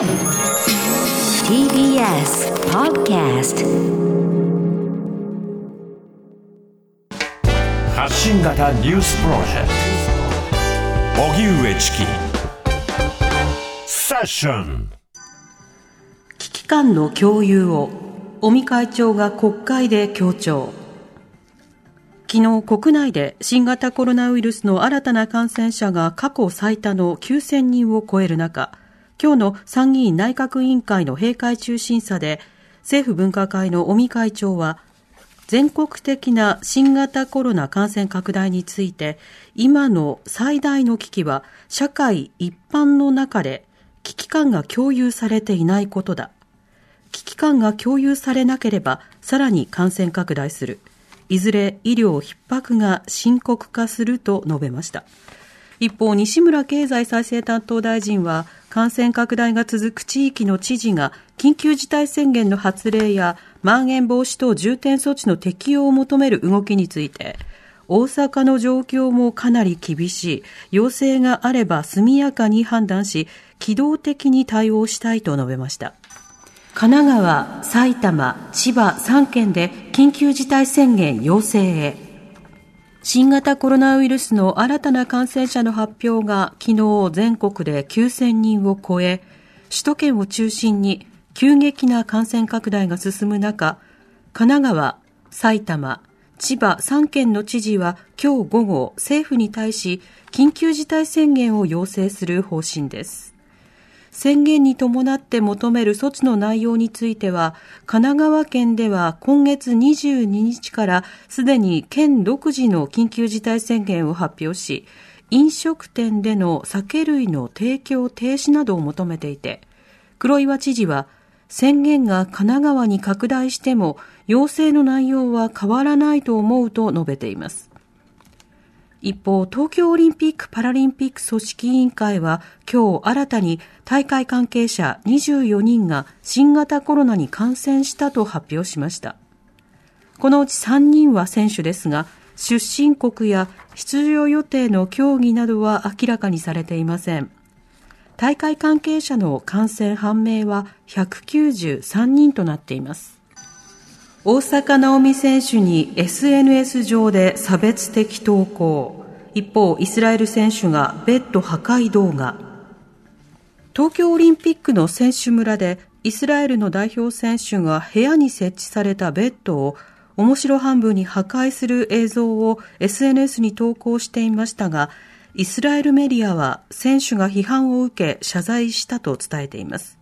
TBS Podcast 発信型ニュースプロジェクト。荻上チキ。セッション。危機感の共有を尾身会長が国会で強調。昨日国内で新型コロナウイルスの新たな感染者が過去最多の9000人を超える中今日の参議院内閣委員会の閉会中審査で政府分科会の尾身会長は全国的な新型コロナ感染拡大について今の最大の危機は社会一般の中で危機感が共有されていないことだ。危機感が共有されなければさらに感染拡大する。いずれ医療逼迫が深刻化すると述べました。一方西村経済再生担当大臣は感染拡大が続く地域の知事が緊急事態宣言の発令やまん延防止等重点措置の適用を求める動きについて大阪の状況もかなり厳しい要請があれば速やかに判断し機動的に対応したいと述べました。神奈川、埼玉、千葉3県で緊急事態宣言要請へ。新型コロナウイルスの新たな感染者の発表が昨日全国で9000人を超え、首都圏を中心に急激な感染拡大が進む中、神奈川、埼玉、千葉3県の知事は今日午後政府に対し緊急事態宣言を要請する方針です。宣言に伴って求める措置の内容については、神奈川県では今月22日からすでに県独自の緊急事態宣言を発表し、飲食店での酒類の提供停止などを求めていて、黒岩知事は、宣言が神奈川に拡大しても、要請の内容は変わらないと思うと述べています。一方、東京オリンピック・パラリンピック組織委員会は今日新たに大会関係者24人が新型コロナに感染したと発表しました。このうち3人は選手ですが、出身国や出場予定の競技などは明らかにされていません。大会関係者の感染判明は193人となっています。大坂なおみ選手に SNS 上で差別的投稿。一方、イスラエル選手がベッド破壊動画。東京オリンピックの選手村でイスラエルの代表選手が部屋に設置されたベッドを面白半分に破壊する映像を SNS に投稿していましたが、イスラエルメディアは選手が批判を受け謝罪したと伝えています。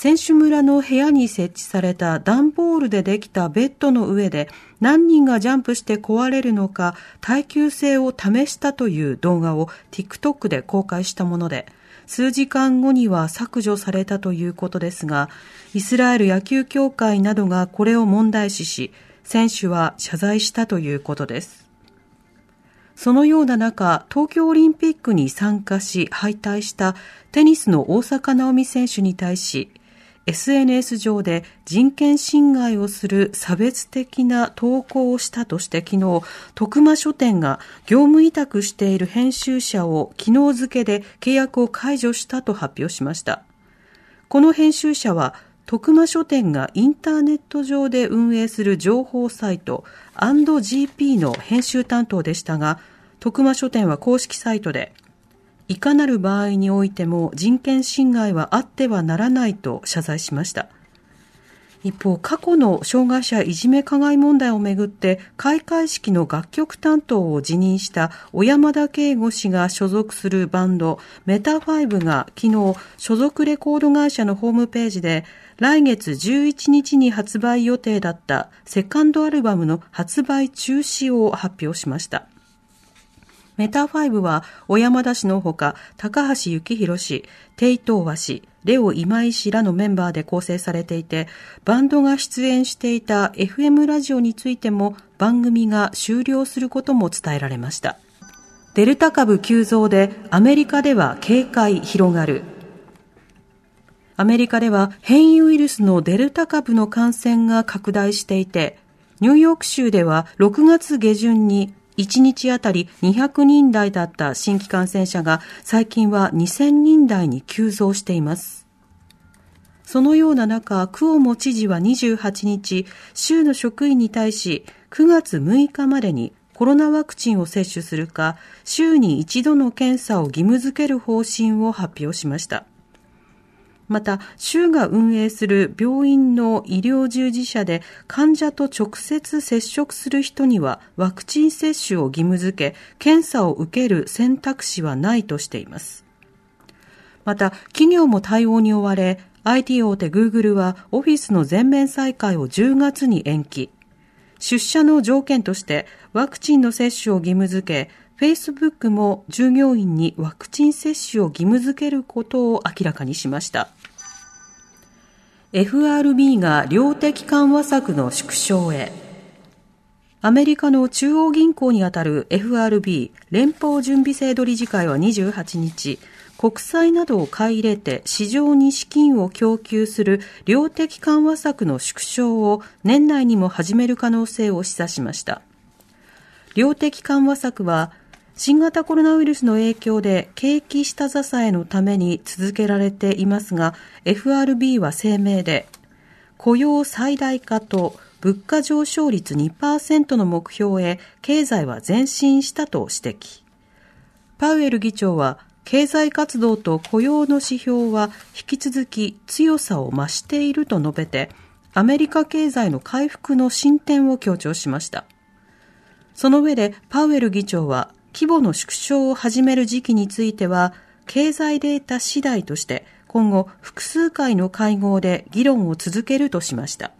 選手村の部屋に設置された段ボールでできたベッドの上で何人がジャンプして壊れるのか耐久性を試したという動画を TikTok で公開したもので、数時間後には削除されたということですが、イスラエル野球協会などがこれを問題視し、選手は謝罪したということです。そのような中、東京オリンピックに参加し敗退したテニスの大坂なおみ選手に対し、SNS 上で人権侵害をする差別的な投稿をしたとして昨日、徳間書店が業務委託している編集者を昨日付で契約を解除したと発表しました。この編集者は徳間書店がインターネット上で運営する情報サイト &GP の編集担当でしたが、徳間書店は公式サイトでいかなる場合においても人権侵害はあってはならないと謝罪しました。一方、過去の障害者いじめ加害問題をめぐって開会式の楽曲担当を辞任した小山田圭吾氏が所属するバンドメタファイブが昨日所属レコード会社のホームページで来月11日に発売予定だったセカンドアルバムの発売中止を発表しました。メタファイブは、小山田氏のほか、高橋幸宏氏、テイ・トウワ氏、レオ今井氏らのメンバーで構成されていて、バンドが出演していた FM ラジオについても番組が終了することも伝えられました。デルタ株急増でアメリカでは警戒広がる。アメリカでは変異ウイルスのデルタ株の感染が拡大していて、ニューヨーク州では6月下旬に1日あたり200人台だった新規感染者が最近は2000人台に急増しています。そのような中、クオモ知事は28日、州の職員に対し、9月6日までにコロナワクチンを接種するか、週に一度の検査を義務付ける方針を発表しました。また、州が運営する病院の医療従事者で患者と直接接触する人にはワクチン接種を義務付け、検査を受ける選択肢はないとしています。また、企業も対応に追われ、IT 大手 Google はオフィスの全面再開を10月に延期。出社の条件としてワクチンの接種を義務付け、Facebook も従業員にワクチン接種を義務付けることを明らかにしました。FRB が量的緩和策の縮小へ。アメリカの中央銀行にあたる FRB 連邦準備制度理事会は28日、国債などを買い入れて市場に資金を供給する量的緩和策の縮小を年内にも始める可能性を示唆しました。量的緩和策は新型コロナウイルスの影響で景気下支えのために続けられていますが、FRB は声明で、雇用最大化と物価上昇率2%の目標へ経済は前進したと指摘。パウエル議長は、経済活動と雇用の指標は引き続き強さを増していると述べて、アメリカ経済の回復の進展を強調しました。その上でパウエル議長は規模の縮小を始める時期については、経済データ次第として今後複数回の会合で議論を続けるとしました。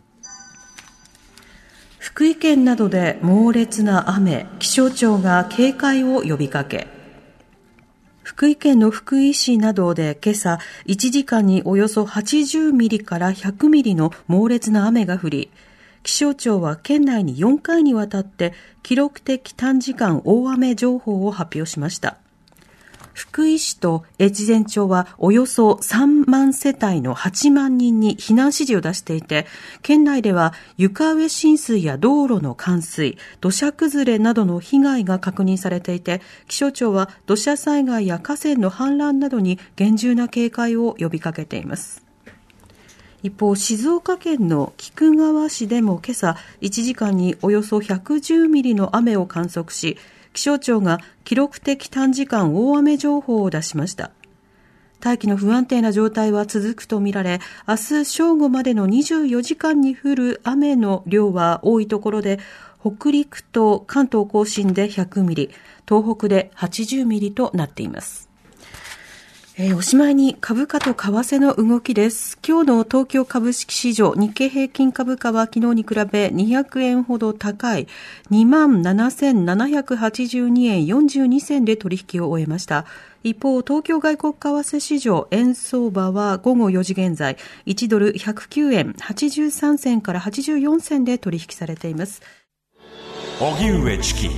福井県などで猛烈な雨、気象庁が警戒を呼びかけ、福井県の福井市などで今朝1時間におよそ80ミリから100ミリの猛烈な雨が降り、気象庁は県内に4回にわたって記録的短時間大雨情報を発表しました。福井市と越前町はおよそ3万世帯の8万人に避難指示を出していて、県内では床上浸水や道路の冠水、土砂崩れなどの被害が確認されていて、気象庁は土砂災害や河川の氾濫などに厳重な警戒を呼びかけています。一方、静岡県の菊川市でも今朝1時間におよそ110ミリの雨を観測し、気象庁が記録的短時間大雨情報を出しました。大気の不安定な状態は続くとみられ、明日正午までの24時間に降る雨の量は多いところで、北陸と関東甲信で100ミリ、東北で80ミリとなっています。えー、おしまいに株価と為替の動きです。今日の東京株式市場、日経平均株価は昨日に比べ200円ほど高い27,782円42銭で取引を終えました。一方、東京外国為替市場、円相場は午後4時現在、1ドル109円83銭から84銭で取引されています。荻上チキ